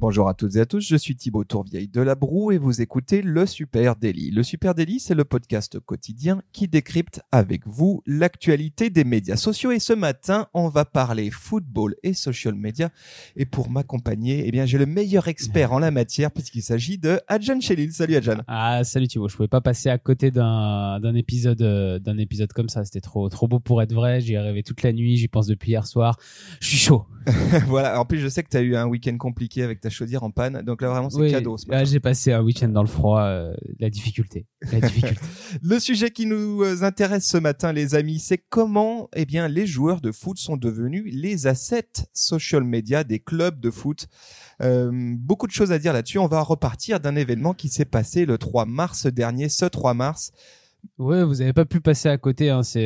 Bonjour à toutes et à tous, je suis Thibaut Tourvieille de La Broue et vous écoutez Le Super Daily. Le Super Daily, c'est le podcast quotidien qui décrypte avec vous l'actualité des médias sociaux et ce matin, on va parler football et social media et pour m'accompagner, eh bien, j'ai le meilleur expert en la matière puisqu'il s'agit de Adjan Chelil. Salut Adjan. Ah, salut Thibaut, je pouvais pas passer à côté d'un d'un épisode euh, d'un épisode comme ça, c'était trop trop beau pour être vrai, j'y ai rêvé toute la nuit, j'y pense depuis hier soir. Je suis chaud. voilà, en plus je sais que tu as eu un week-end compliqué avec ta chaudière en panne. Donc là, vraiment, c'est cadeau. Ce j'ai passé un week-end dans le froid. Euh, la difficulté. La difficulté. le sujet qui nous euh, intéresse ce matin, les amis, c'est comment eh bien, les joueurs de foot sont devenus les assets social media des clubs de foot. Euh, beaucoup de choses à dire là-dessus. On va repartir d'un événement qui s'est passé le 3 mars dernier, ce 3 mars. Ouais, vous n'avez pas pu passer à côté. Hein. C'est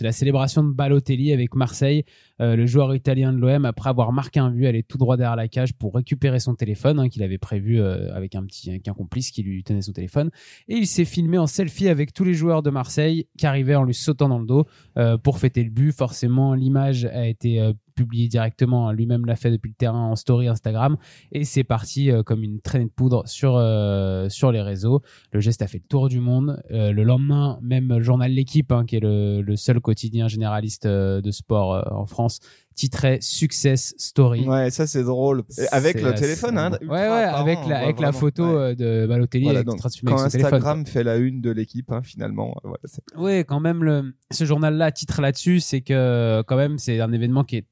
la célébration de Balotelli avec Marseille. Euh, le joueur italien de l'OM, après avoir marqué un but, allait tout droit derrière la cage pour récupérer son téléphone hein, qu'il avait prévu euh, avec un petit avec complice qui lui tenait son téléphone. Et il s'est filmé en selfie avec tous les joueurs de Marseille qui arrivaient en lui sautant dans le dos euh, pour fêter le but. Forcément, l'image a été publiée directement. Lui-même l'a fait depuis le terrain en story Instagram et c'est parti comme une traînée de poudre sur sur les réseaux. Le geste a fait le tour du monde. le lendemain, même le journal L'équipe, hein, qui est le, le, seul quotidien généraliste de sport en France titrait Success Story. Ouais, ça c'est drôle. avec le téléphone, hein, Ouais, ouais, avec la, avec la photo euh, de Balotelli voilà, donc, quand Instagram fait la une de l'équipe, hein, finalement. Euh, ouais, quand même, le, ce journal-là titre là-dessus, c'est que quand même, c'est un événement qui est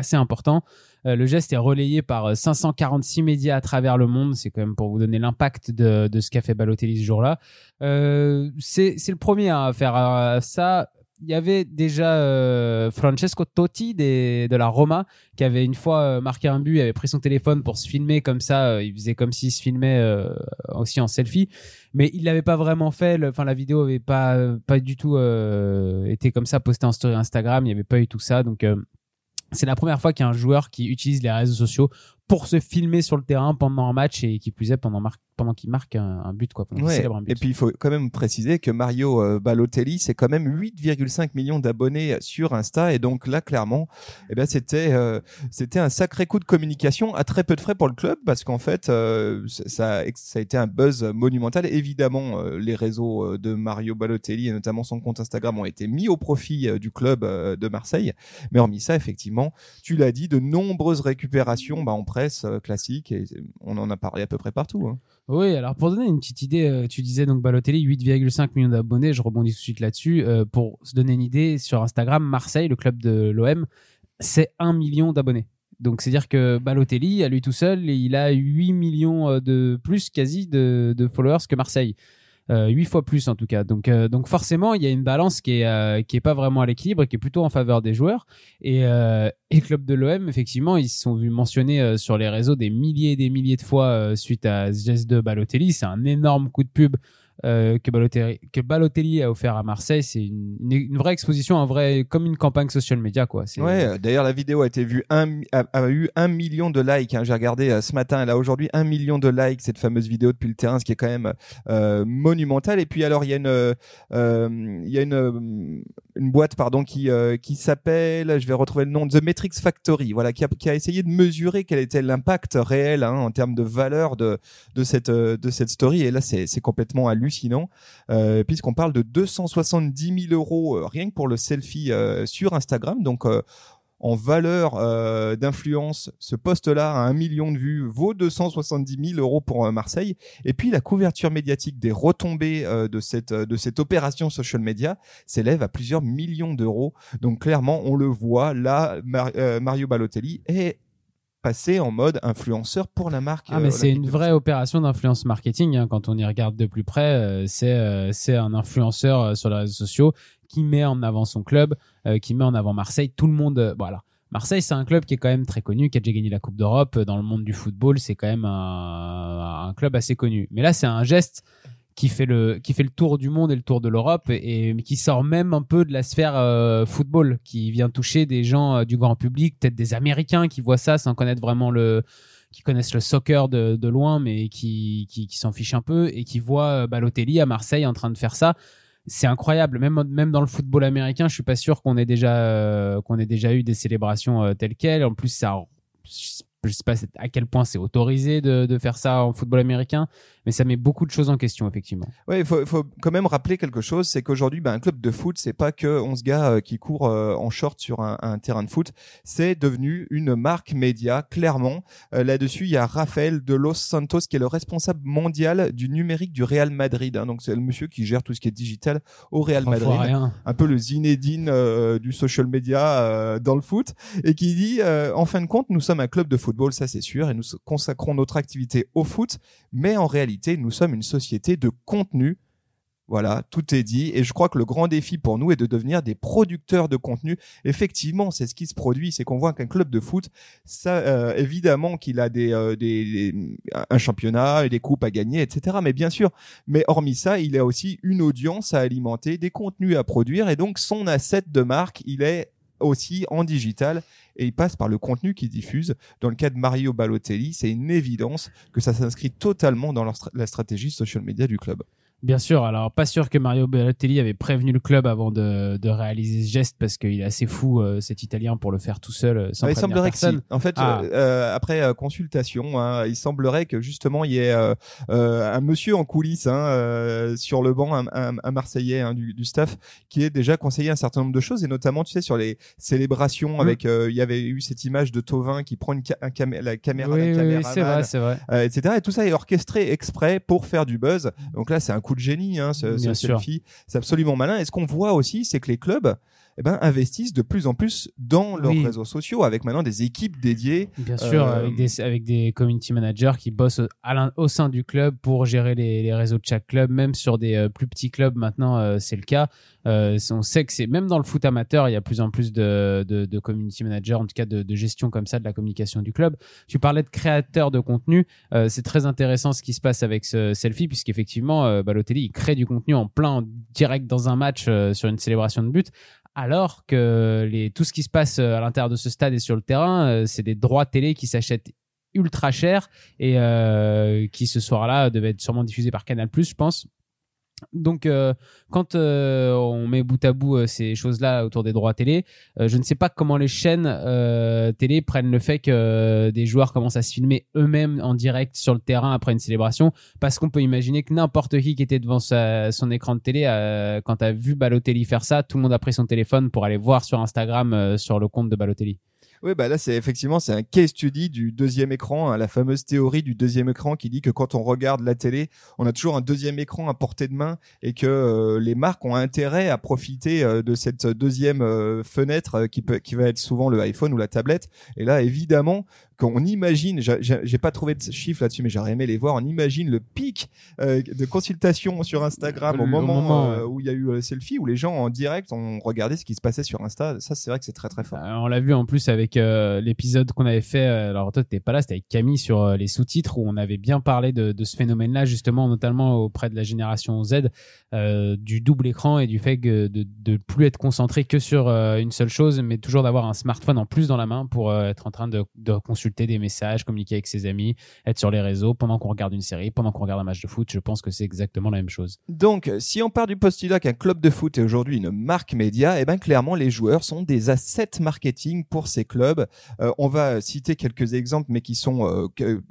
assez important. Euh, le geste est relayé par 546 médias à travers le monde. C'est quand même pour vous donner l'impact de, ce qu'a fait Balotelli ce jour-là. Euh, c'est le premier à faire ça il y avait déjà euh, Francesco Totti de la Roma qui avait une fois euh, marqué un but, il avait pris son téléphone pour se filmer comme ça, euh, il faisait comme s'il se filmait aussi en selfie, mais il l'avait pas vraiment fait. Enfin, la vidéo avait pas pas du tout été comme ça postée en story Instagram, il n'y avait pas eu tout ça, donc c'est la première fois qu'il y a un joueur qui utilise les réseaux sociaux pour se filmer sur le terrain pendant un match et qui plus est pendant mar pendant qu'il marque un, but quoi pendant célèbre un but. Et puis il faut quand même préciser que Mario euh, Balotelli c'est quand même 8,5 millions d'abonnés sur Insta. Et donc là clairement eh ben c'était euh, c'était un sacré coup de communication à très peu de frais pour le club parce qu'en fait euh, ça ça a été un buzz monumental. Évidemment les réseaux de Mario Balotelli et notamment son compte Instagram ont été mis au profit du club de Marseille. Mais hormis ça effectivement tu l'as dit de nombreuses récupérations bah, en presse classique et on en a parlé à peu près partout hein. Oui, alors pour donner une petite idée, euh, tu disais donc Balotelli 8,5 millions d'abonnés, je rebondis tout de suite là-dessus. Euh, pour se donner une idée, sur Instagram, Marseille, le club de l'OM, c'est 1 million d'abonnés. Donc c'est-à-dire que Balotelli, à lui tout seul, il a 8 millions euh, de plus quasi de followers que Marseille. Euh, huit fois plus en tout cas. Donc, euh, donc forcément, il y a une balance qui est, euh, qui est pas vraiment à l'équilibre et qui est plutôt en faveur des joueurs. Et, et club de l'OM, effectivement, ils se sont vus mentionner sur les réseaux des milliers et des milliers de fois suite à ce geste de Balotelli. C'est un énorme coup de pub euh, que, Balotelli, a offert à Marseille. C'est une, vraie exposition, un vrai, comme une campagne social media. Quoi. Ouais, d'ailleurs, la vidéo a été vue, un, a, eu un million de likes. Hein. J'ai regardé euh, ce matin, a aujourd'hui un million de likes, cette fameuse vidéo depuis le terrain, ce qui est quand même euh, monumental. Et puis, alors, il y a une, euh, il y a une, une boîte, pardon, qui, qui s'appelle, je vais retrouver le nom, The Metrics Factory, voilà, qui a, qui a essayé de mesurer quel était l'impact réel hein, en termes de valeur de, de, cette, de cette story. Et là, c'est complètement hallucinant hallucinant, euh, puisqu'on parle de 270 000 euros euh, rien que pour le selfie euh, sur Instagram. Donc en valeur d'influence, ce poste-là à un million de vues vaut 270 000 euros pour Marseille. Et puis la couverture médiatique des retombées de cette de cette opération social media s'élève à plusieurs millions d'euros. Donc clairement, on le voit là, Mario Balotelli est passer en mode influenceur pour la marque. Ah, mais euh, c'est une vraie opération d'influence marketing. Hein, quand on y regarde de plus près, euh, c'est euh, c'est un influenceur sur les réseaux sociaux qui met en avant son club, qui met en avant Marseille. Tout le monde, voilà. Marseille, c'est un club qui est quand même très connu, qui a déjà gagné la Coupe d'Europe dans le monde du football. C'est quand même un, un, club assez connu. Mais là, c'est un geste qui fait le qui fait le tour du monde et le tour de l'Europe et, qui sort même un peu de la sphère euh, football qui vient toucher des gens euh, du grand public peut-être des américains qui voient ça sans connaître vraiment le qui connaissent le soccer de, loin, mais qui, qui, s'en fichent un peu et qui voient Balotelli à Marseille en train de faire ça c'est incroyable. Même, même dans le football américain, je suis pas sûr qu'on ait déjà qu'on ait déjà eu des célébrations telles quelles. En plus, ça je sais pas à quel point c'est autorisé de, faire ça en football américain, mais ça met beaucoup de choses en question effectivement. Ouais, il faut, faut, quand même rappeler quelque chose, c'est qu'aujourd'hui, ben, un club de foot, c'est pas que 11 gars euh, qui courent euh, en short sur un, un terrain de foot, c'est devenu une marque média clairement. Euh, là-dessus, il y a Rafael de Los Santos qui est le responsable mondial du numérique du Real Madrid. Hein, donc c'est le monsieur qui gère tout ce qui est digital au Real Madrid, un peu le Zinedine du social media dans le foot, et qui dit en fin de compte, nous sommes un club de foot football, ça c'est sûr, et nous consacrons notre activité au foot, mais en réalité, nous sommes une société de contenu. Voilà, tout est dit. Et je crois que le grand défi pour nous est de devenir des producteurs de contenu. Effectivement, c'est ce qui se produit. C'est qu'on voit qu'un club de foot, ça, euh, évidemment qu'il a des, euh, des, un championnat et des coupes à gagner, etc. Mais bien sûr. Mais hormis ça, il a aussi une audience à alimenter, des contenus à produire. Et donc, son asset de marque, il est aussi en digital et il passe par le contenu qu'il diffuse. Dans le cas de Mario Balotelli, c'est une évidence que ça s'inscrit totalement dans la stratégie social media du club. Bien sûr, alors pas sûr que Mario Balotelli avait prévenu le club avant de, de réaliser ce geste parce qu'il est assez fou euh, cet Italien pour le faire tout seul euh, sans ah, il semblerait personne. Que En fait, ah. euh, après consultation, hein, il semblerait que justement il y ait un monsieur en coulisses hein, sur le banc, un, un, Marseillais hein, du, du, staff, qui ait déjà conseillé un certain nombre de choses et notamment, tu sais, sur les célébrations mmh. avec, il y avait eu cette image de Tovin qui prend une la caméra, oui, oui, c'est vrai, c'est vrai, etc. Et tout ça est orchestré exprès pour faire du buzz. Donc là, c'est un coup de génie, hein, ce, ce selfie. C'est absolument malin. Et ce qu'on voit aussi, c'est que les clubs eh ben, investissent de plus en plus dans leurs réseaux sociaux avec maintenant des équipes dédiées. Bien sûr, euh, avec, des, avec des community managers qui bossent au sein du club pour gérer les, les, réseaux de chaque club, même sur des euh, plus petits clubs maintenant, euh, c'est le cas. on sait que c'est même dans le foot amateur, il y a plus en plus de, de, de community managers, en tout cas de, de, gestion comme ça de la communication du club. Tu parlais de créateurs de contenu, c'est très intéressant ce qui se passe avec ce selfie, puisqu'effectivement, Balotelli, il crée du contenu en plein direct dans un match sur une célébration de but alors que tout ce qui se passe euh, à l'intérieur de ce stade et sur le terrain, euh, c'est des droits télé qui s'achètent ultra cher et euh, qui ce soir-là devaient être sûrement diffusés par Canal+, je pense. Donc, euh, quand euh, on met bout à bout euh, ces choses-là autour des droits télé, je ne sais pas comment les chaînes télé prennent le fait que des joueurs commencent à se filmer eux-mêmes en direct sur le terrain après une célébration, parce qu'on peut imaginer que n'importe qui qui était devant son écran de télé, quand a vu Balotelli faire ça, tout le monde a pris son téléphone pour aller voir sur Instagram sur le compte de Balotelli. Oui, bah là, c'est effectivement, c'est un case study du deuxième écran, hein, la fameuse théorie du deuxième écran qui dit que quand on regarde la télé, on a toujours un deuxième écran à portée de main et que euh, les marques ont intérêt à profiter euh, de cette deuxième euh, fenêtre qui peut, qui va être souvent le iPhone ou la tablette. Et là, évidemment, on imagine, j'ai pas trouvé de chiffres là-dessus, mais j'aurais aimé les voir. On imagine le pic euh, de consultation sur Instagram au moment, euh, où il y a eu le selfie, où les gens en direct ont regardé ce qui se passait sur Insta. Ça, c'est vrai que c'est très très fort. Euh, on l'a vu en plus avec l'épisode qu'on avait fait. alors toi, t'étais pas là, c'était avec Camille sur les sous-titres où on avait bien parlé de, de ce phénomène-là, justement, notamment auprès de la génération Z, du double écran et du fait que de, de plus être concentré que sur une seule chose, mais toujours d'avoir un smartphone en plus dans la main pour être en train de, de consulter des messages, communiquer avec ses amis, être sur les réseaux pendant qu'on regarde une série, pendant qu'on regarde un match de foot. Je pense que c'est exactement la même chose. Donc, si on part du postulat qu'un club de foot est aujourd'hui une marque média, et eh ben clairement les joueurs sont des assets marketing pour ces clubs. Euh, on va citer quelques exemples, mais qui sont euh, que,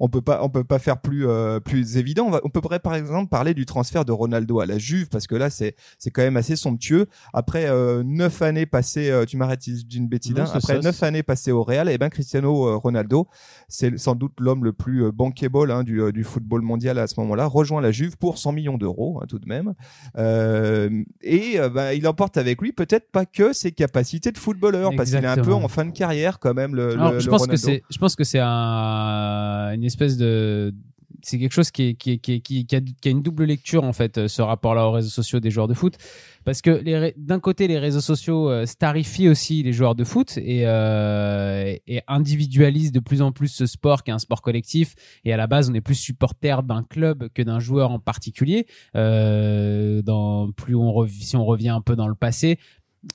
on peut pas on peut pas faire plus euh, plus évident. On, va, on peut par exemple parler du transfert de Ronaldo à la Juve parce que là c'est c'est quand même assez somptueux. Après neuf années passées, tu m'arrêtes d'une bêtise. Hein. après neuf années passées au Real, et eh ben Cristiano Ronaldo, c'est sans doute l'homme le plus euh, bankable hein, du, euh, du, football mondial à ce moment-là, rejoint la Juve pour 100 millions d'euros hein, tout de même. Euh, et bah, il emporte avec lui peut-être pas que ses capacités de footballeur, parce qu'il est un peu en fin de carrière quand même. Le, je, pense que c'est, je pense que c'est un, une espèce de c'est quelque chose qui, qui, qui, qui, a, qui, a, une double lecture en fait, ce rapport-là aux réseaux sociaux des joueurs de foot. Parce que d'un côté, les réseaux sociaux euh, starifient aussi les joueurs de foot et, euh, et, individualisent de plus en plus ce sport qui est un sport collectif. Et à la base, on est plus supporter d'un club que d'un joueur en particulier. Euh, dans, plus on si on revient un peu dans le passé,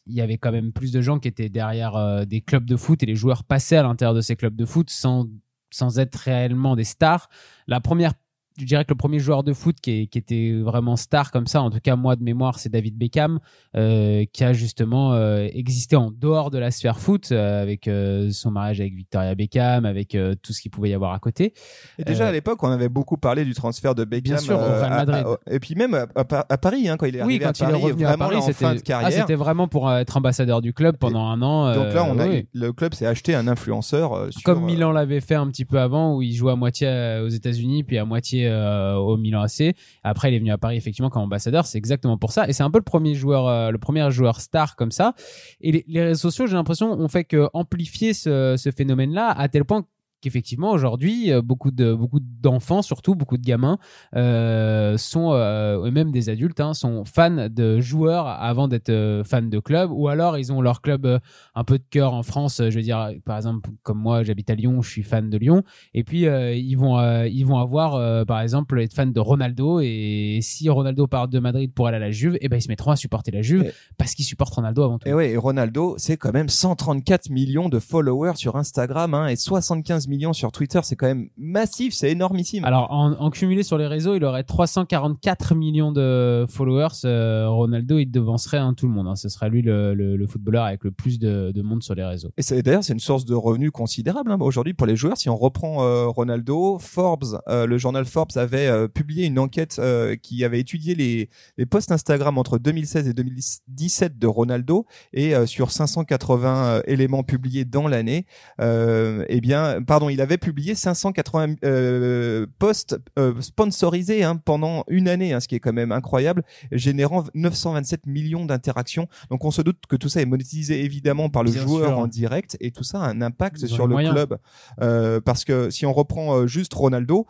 il y avait quand même plus de gens qui étaient derrière euh, des clubs de foot et les joueurs passaient à l'intérieur de ces clubs de foot sans sans être réellement des stars. La première je dirais que le premier joueur de foot qui, qui, était vraiment star comme ça, en tout cas moi de mémoire, c'est David Beckham, euh, qui a justement euh, existé en dehors de la sphère foot, euh, avec euh, son mariage avec Victoria Beckham, avec euh, tout ce qu'il pouvait y avoir à côté. Et déjà à l'époque, on avait beaucoup parlé du transfert de Beckham. Bien sûr, au Real Madrid. À, à, et puis même à, à, Paris, hein, quand il est oui, arrivé quand à il Paris, est revenu à Paris, en fin de c'était carrière. ah, c'était vraiment pour être ambassadeur du club pendant un an. Donc là, on a, oui. le club s'est acheté un influenceur. Sur, Comme Milan l'avait fait un petit peu avant, où il jouait à moitié aux États-Unis, puis à moitié au Milan AC. Après, il est venu à Paris effectivement comme ambassadeur. C'est exactement pour ça. Et c'est un peu le premier joueur, euh, le premier joueur star comme ça. Et les, réseaux sociaux, j'ai l'impression, ont fait que amplifier ce, ce phénomène-là à tel point qu'effectivement aujourd'hui beaucoup de beaucoup d'enfants surtout beaucoup de gamins euh, sont euh, même des adultes hein, sont fans de joueurs avant d'être euh, fans de clubs. Ou alors ils ont leur club euh, un peu de cœur en France. Je veux dire par exemple comme moi j'habite à Lyon je suis fan de Lyon. Et puis euh, ils vont ils vont avoir par exemple être fan de Ronaldo. Et si Ronaldo part de Madrid pour aller à la Juve et eh ben ils se mettront à supporter la Juve et parce qu'ils supportent Ronaldo avant tout. Et ouais et Ronaldo c'est quand même 134 millions de followers sur Instagram hein, et 75 millions sur Twitter, c'est quand même massif, c'est énormissime. Alors en, en, cumulé sur les réseaux, il aurait 344 millions de followers. Euh, Ronaldo, il devancerait hein, tout le monde. Hein. Ce serait lui le, le, le, footballeur avec le plus de, de monde sur les réseaux. Et d'ailleurs, c'est une source de revenus considérable hein, aujourd'hui pour les joueurs. Si on reprend euh, Ronaldo, Forbes, euh, le journal Forbes avait publié une enquête qui avait étudié les, les posts Instagram entre 2016 et 2017 de Ronaldo et sur 580 éléments publiés dans l'année, eh bien, pardon, il avait publié 580 euh, posts euh, sponsorisés hein, pendant une année, hein, ce qui est quand même incroyable, générant 927 millions d'interactions. Donc on se doute que tout ça est monétisé évidemment par le Bien joueur sûr. en direct et tout ça a un impact Ils sur le club. Euh, parce que si on reprend juste Ronaldo,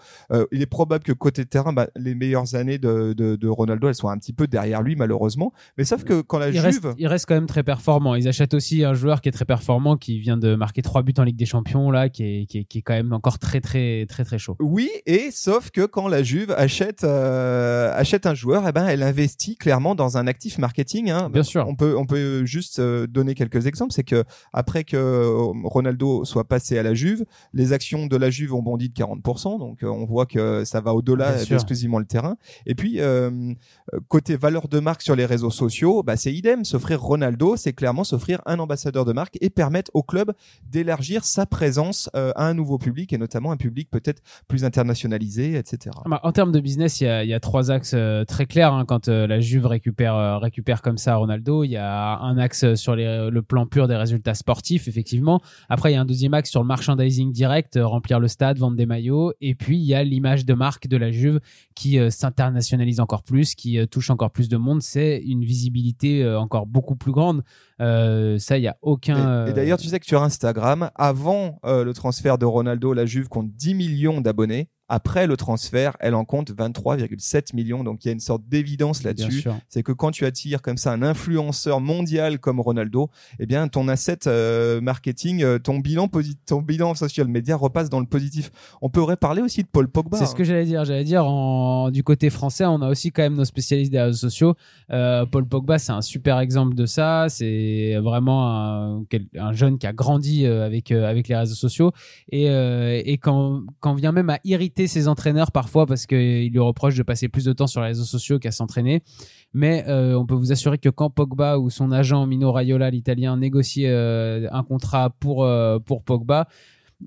il est probable que côté terrain, bah, les meilleures années de, de, de Ronaldo, elles soient un petit peu derrière lui malheureusement. Mais sauf que quand la il Juve... reste, il reste quand même très performant. Ils achètent aussi un joueur qui est très performant, qui vient de marquer trois buts en Ligue des Champions, là, qui est, qui est, qui est quand même encore très, très, très, très chaud. Oui, et sauf que quand la Juve achète euh, achète un joueur, eh ben elle investit clairement dans un actif marketing. Hein. Bien sûr. On peut on peut juste euh, donner quelques exemples. C'est que après que euh, Ronaldo soit passé à la Juve, les actions de la Juve ont bondi de 40%. Donc on voit que ça va au-delà d'exclusivement le terrain. Et puis euh, côté valeur de marque sur les réseaux sociaux, bah c'est idem. S'offrir Ronaldo, c'est clairement s'offrir un ambassadeur de marque et permettre au club d'élargir sa présence euh, un nouveau public et notamment un public peut-être plus internationalisé, etc. Bah, En termes de business, il y a, trois axes euh, très clairs. hein. Quand euh, la Juve récupère, euh, récupère comme ça Ronaldo, il y a un axe sur le plan pur des résultats sportifs, effectivement. Après, il y a un deuxième axe sur le merchandising direct, remplir le stade, vendre des maillots. Et puis, il y a l'image de marque de la Juve qui s'internationalise encore plus, qui touche encore plus de monde. C'est une visibilité encore beaucoup plus grande. Euh, ça, il y a aucun. Et, et d'ailleurs, tu sais que sur Instagram, avant euh, le transfert de Ronaldo, la Juve compte 10 millions d'abonnés. Après le transfert, elle en compte 23,7 millions. Donc il y a une sorte d'évidence là-dessus. C'est que quand tu attires comme ça un influenceur mondial comme Ronaldo, eh bien ton asset euh, marketing, euh, ton bilan ton bilan social media repasse dans le positif. On pourrait parler aussi de Paul Pogba. C'est ce que j'allais dire. J'allais dire en, du côté français, on a aussi quand même nos spécialistes des réseaux sociaux. Euh, Paul Pogba, c'est un super exemple de ça. C'est vraiment un, jeune qui a grandi avec avec les réseaux sociaux et euh, et quand quand vient même à irriter ses entraîneurs parfois parce qu'il lui reproche de passer plus de temps sur les réseaux sociaux qu'à s'entraîner. Mais euh, on peut vous assurer que quand Pogba ou son agent Mino Raiola, l'italien, négocie euh, un contrat pour euh, pour Pogba,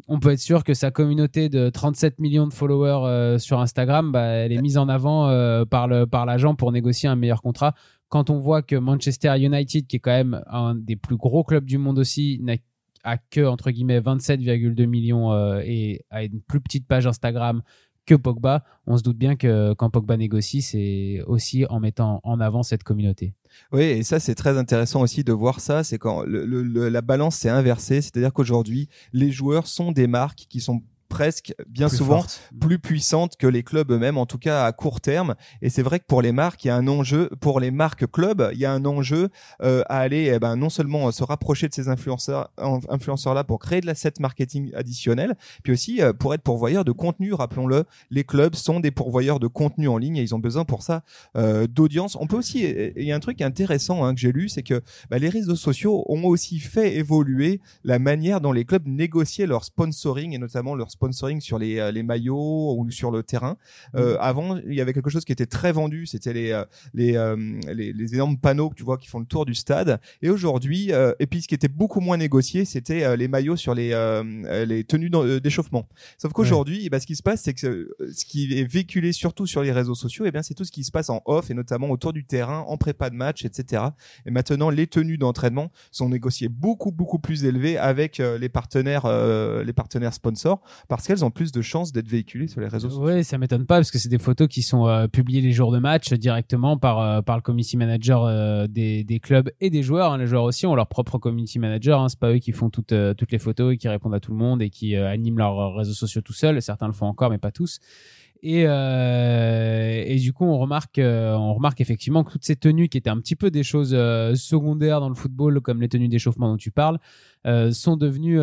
on peut être sûr que sa communauté de 37 millions de followers sur Instagram, bah, elle est mise en avant par le par l'agent pour négocier un meilleur contrat. Quand on voit que Manchester United, qui est quand même un des plus gros clubs du monde aussi, n'a a que entre guillemets 27,2 millions euh, et a une plus petite page Instagram que Pogba, on se doute bien que quand Pogba négocie, c'est aussi en mettant en avant cette communauté. Oui, et ça c'est très intéressant aussi de voir ça, c'est quand la balance s'est inversée, c'est-à-dire qu'aujourd'hui les joueurs sont des marques qui sont presque bien Plus souvent forte. plus puissante que les clubs eux-mêmes, en tout cas à court terme. Et c'est vrai que pour les marques, il y a un enjeu, pour les marques clubs, il y a un enjeu euh, à aller eh ben, non seulement euh, se rapprocher de ces influenceurs, en- influenceurs-là pour créer de l'asset marketing additionnel, puis aussi euh, pour être pourvoyeur de contenu. Rappelons-le, les clubs sont des pourvoyeurs de contenu en ligne et ils ont besoin pour ça euh, d'audience. On peut aussi, il y a un truc intéressant hein, que j'ai lu, c'est que bah, les réseaux sociaux ont aussi fait évoluer la manière dont les clubs négociaient leur sponsoring et notamment leur sponsoring sur les, euh, les maillots ou sur le terrain. Euh, avant, il y avait quelque chose qui était très vendu, c'était les, euh, les, euh, les, les énormes panneaux que tu vois qui font le tour du stade. Et aujourd'hui, euh, et puis ce qui était beaucoup moins négocié, c'était les maillots sur les, euh, les tenues d'échauffement. Sauf qu'aujourd'hui, eh ben, ce qui se passe, c'est que ce qui est véhiculé surtout sur les réseaux sociaux, eh bien, c'est tout ce qui se passe en off et notamment autour du terrain, en prépa de match, etc. Et maintenant, les tenues d'entraînement sont négociées beaucoup, beaucoup plus élevées avec les partenaires, euh, les partenaires sponsors parce qu'elles ont plus de chances d'être véhiculées sur les réseaux sociaux. Ouais, ça m'étonne pas parce que c'est des photos qui sont euh, publiées les jours de match euh, directement par euh, par le community manager euh, des, des clubs et des joueurs. hein. Les joueurs aussi ont leur propre community manager. Hein. C'est pas eux qui font toutes euh, toutes les photos et qui répondent à tout le monde et qui euh, animent leurs réseaux sociaux tout seuls. Certains le font encore, mais pas tous. Et, euh, et du coup, on remarque, euh, on remarque effectivement que toutes ces tenues qui étaient un petit peu des choses euh, secondaires dans le football, comme les tenues d'échauffement dont tu parles, euh, sont devenues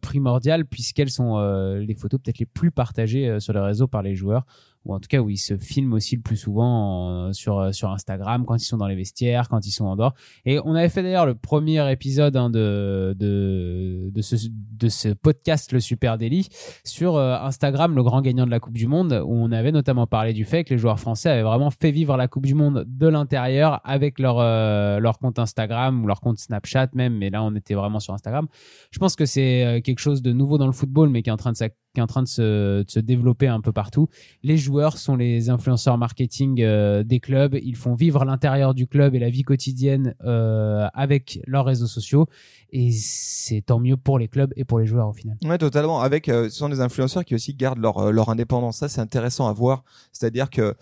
primordiales puisqu'elles sont les photos peut-être les plus partagées sur les réseaux par les joueurs ou en tout cas où ils se filment aussi le plus souvent en- sur euh, sur Instagram quand ils sont dans les vestiaires, quand ils sont en dehors. Et on avait fait d'ailleurs le premier épisode hein, de de de ce de ce podcast le Super Daily sur euh, Instagram, le grand gagnant de la Coupe du Monde, où on avait notamment parlé du fait que les joueurs français avaient vraiment fait vivre la Coupe du Monde de l'intérieur avec leur euh, leur compte Instagram ou leur compte Snapchat même. Mais là, on était vraiment sur Instagram. Je pense que c'est euh, quelque chose de nouveau dans le football, mais qui est en train de, qui est en train de se, de se développer un peu partout. Les joueurs sont les influenceurs marketing euh, des clubs. Ils font vivre l'intérieur du club et la vie quotidienne euh, avec leurs réseaux sociaux. Et c'est tant mieux pour les clubs et pour les joueurs au final. Ouais, totalement. Avec, euh, ce sont des influenceurs qui aussi gardent leur, leur indépendance. Ça, c'est intéressant à voir. C'est-à-dire que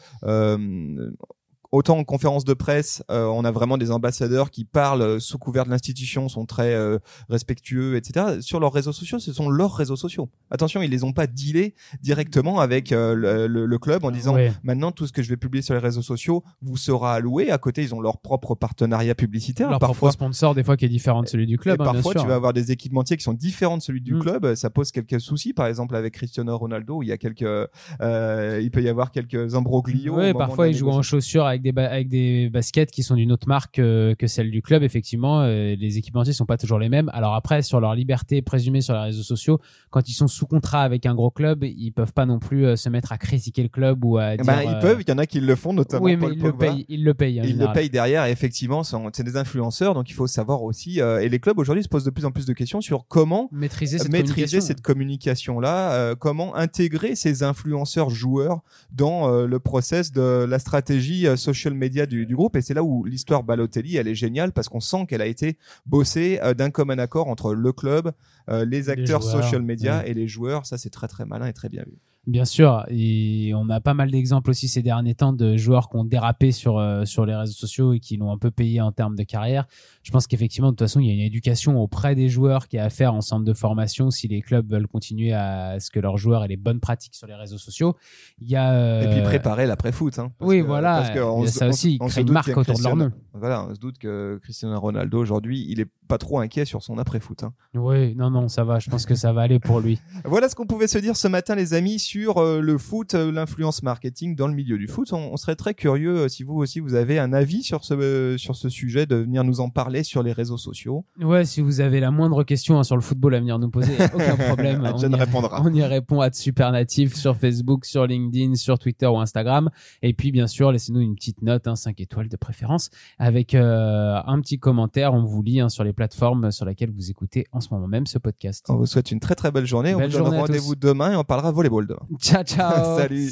autant en conférence de presse, euh, on a vraiment des ambassadeurs qui parlent euh, sous couvert de l'institution, sont très euh, respectueux, etc. Sur leurs réseaux sociaux, ce sont leurs réseaux sociaux. Attention, ils les ont pas dealés directement avec euh, le, le- le club en disant Ouais. maintenant tout ce que je vais publier sur les réseaux sociaux vous sera alloué. À côté, ils ont leur propre partenariat publicitaire. leur parfois, propre sponsor, des fois, qui est différent de celui du club. et hein, bien parfois, sûr. tu vas avoir des équipementiers qui sont différents de celui du Mm. club. Ça pose quelques soucis. Par exemple, avec Cristiano Ronaldo, il y a quelques, euh, il peut y avoir quelques imbroglios. moment parfois ils jouent en chaussures avec des, avec des baskets qui sont d'une autre marque euh, que celle du club. Effectivement, euh, les équipementiers sont pas toujours les mêmes. Alors après, sur leur liberté présumée sur les réseaux sociaux, quand ils sont sous contrat avec un gros club, ils peuvent pas non plus euh, se mettre à critiquer le club ou à Eh dire. ben, ils euh, peuvent. Il y en a qui le font, notamment Oui, mais Paul ils le Pogba. payent. Ils le payent. en Ils le payent derrière, et effectivement, c'est des influenceurs, donc il faut savoir aussi. euh, et les clubs aujourd'hui se posent de plus en plus de questions sur comment Maîtriser cette maîtriser communication. cette communication-là, euh, comment intégrer ces influenceurs joueurs dans euh, le process de la stratégie social media du, groupe. Et c'est là où l'histoire Balotelli, elle est géniale parce qu'on sent qu'elle a été bossée euh, d'un commun accord entre le club, euh, les acteurs joueurs, social media ouais. et les joueurs. Ça, c'est très très malin et très bien vu. Bien sûr, et on a pas mal d'exemples aussi ces derniers temps de joueurs qui ont dérapé sur euh, sur les réseaux sociaux et qui l'ont un peu payé en termes de carrière. Je pense qu'effectivement, de toute façon, il y a une éducation auprès des joueurs qui est à faire en centre de formation si les clubs veulent continuer à ce que leurs joueurs aient les bonnes pratiques sur les réseaux sociaux. Il y a euh, Et puis préparer l'après-foot. Hein, oui, que- voilà, Parce que on il y a ça aussi, on se créer une marque autour de leur nom. Voilà, on se doute que Cristiano Ronaldo aujourd'hui, il est pas trop inquiet sur son après-foot. Hein. Oui, non, non, ça va. Je pense que ça va aller pour lui. Voilà ce qu'on pouvait se dire ce matin, les amis, sur euh, le foot, euh, l'influence marketing dans le milieu du foot. On, on serait très curieux euh, si vous aussi vous avez un avis sur ce sur ce sujet, de venir nous en parler sur les réseaux sociaux. Ouais, si vous avez la moindre question hein, sur le football à venir nous poser, aucun problème. on, y, répondra. on y répond à sur Facebook, sur LinkedIn, sur Twitter ou Instagram. Et puis, bien sûr, laissez-nous une petite note, hein, 5 étoiles de préférence, avec euh, un petit commentaire. On vous lit hein, sur les plateformes sur lesquelles vous écoutez en ce moment même ce podcast. On vous souhaite une très très belle journée. on vous donne rendez-vous demain et on parlera volleyball demain. Ciao, ciao. Salut.